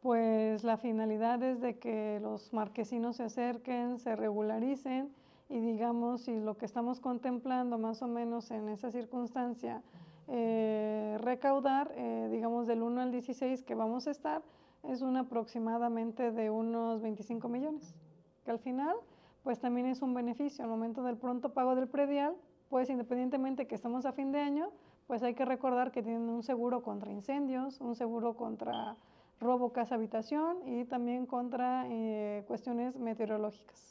pues la finalidad es de que los marquesinos se acerquen, se regularicen y digamos si lo que estamos contemplando más o menos en esa circunstancia, eh, recaudar, eh, digamos del 1 al 16 que vamos a estar, es un aproximadamente de unos 25 millones, que al final pues también es un beneficio. Al momento del pronto pago del predial, pues independientemente que estamos a fin de año, pues hay que recordar que tienen un seguro contra incendios, un seguro contra robo casa habitación y también contra eh, cuestiones meteorológicas.